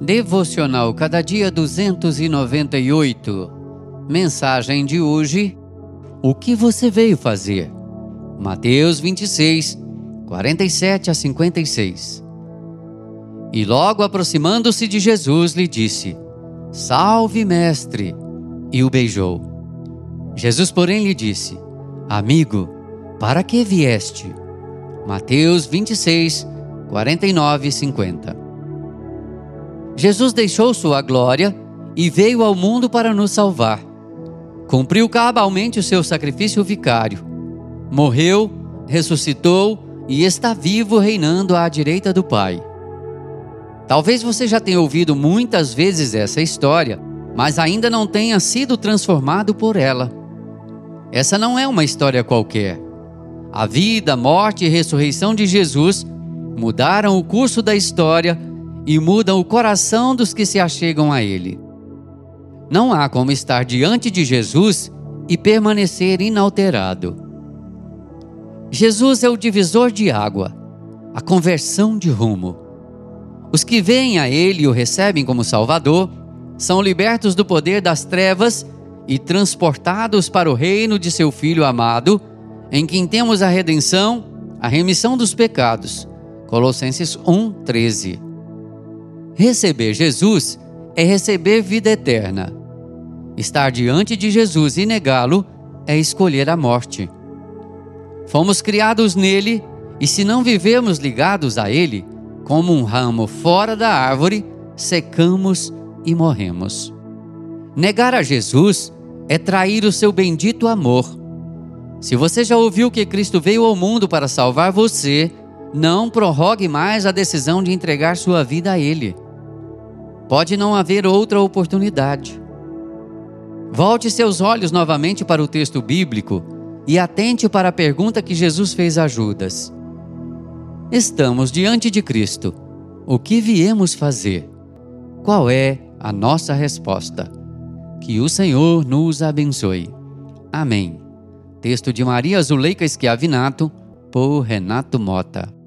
Devocional Cada Dia 298. Mensagem de hoje: O que você veio fazer? Mateus 26, 47 a 56. E logo aproximando-se de Jesus, lhe disse: Salve, mestre! E o beijou. Jesus, porém, lhe disse: Amigo, para que vieste? Mateus 26, 49 e 50. Jesus deixou sua glória e veio ao mundo para nos salvar. Cumpriu cabalmente o seu sacrifício vicário. Morreu, ressuscitou e está vivo reinando à direita do Pai. Talvez você já tenha ouvido muitas vezes essa história, mas ainda não tenha sido transformado por ela. Essa não é uma história qualquer. A vida, morte e ressurreição de Jesus mudaram o curso da história e mudam o coração dos que se achegam a Ele. Não há como estar diante de Jesus e permanecer inalterado. Jesus é o divisor de água, a conversão de rumo. Os que vêm a Ele e o recebem como Salvador são libertos do poder das trevas e transportados para o reino de seu Filho amado, em quem temos a redenção, a remissão dos pecados. Colossenses 1, 13. Receber Jesus é receber vida eterna. Estar diante de Jesus e negá-lo é escolher a morte. Fomos criados nele e, se não vivemos ligados a ele, como um ramo fora da árvore, secamos e morremos. Negar a Jesus é trair o seu bendito amor. Se você já ouviu que Cristo veio ao mundo para salvar você, não prorrogue mais a decisão de entregar sua vida a Ele. Pode não haver outra oportunidade. Volte seus olhos novamente para o texto bíblico e atente para a pergunta que Jesus fez a Judas. Estamos diante de Cristo. O que viemos fazer? Qual é a nossa resposta? Que o Senhor nos abençoe. Amém. Texto de Maria Zuleika Schiavinato, por Renato Mota.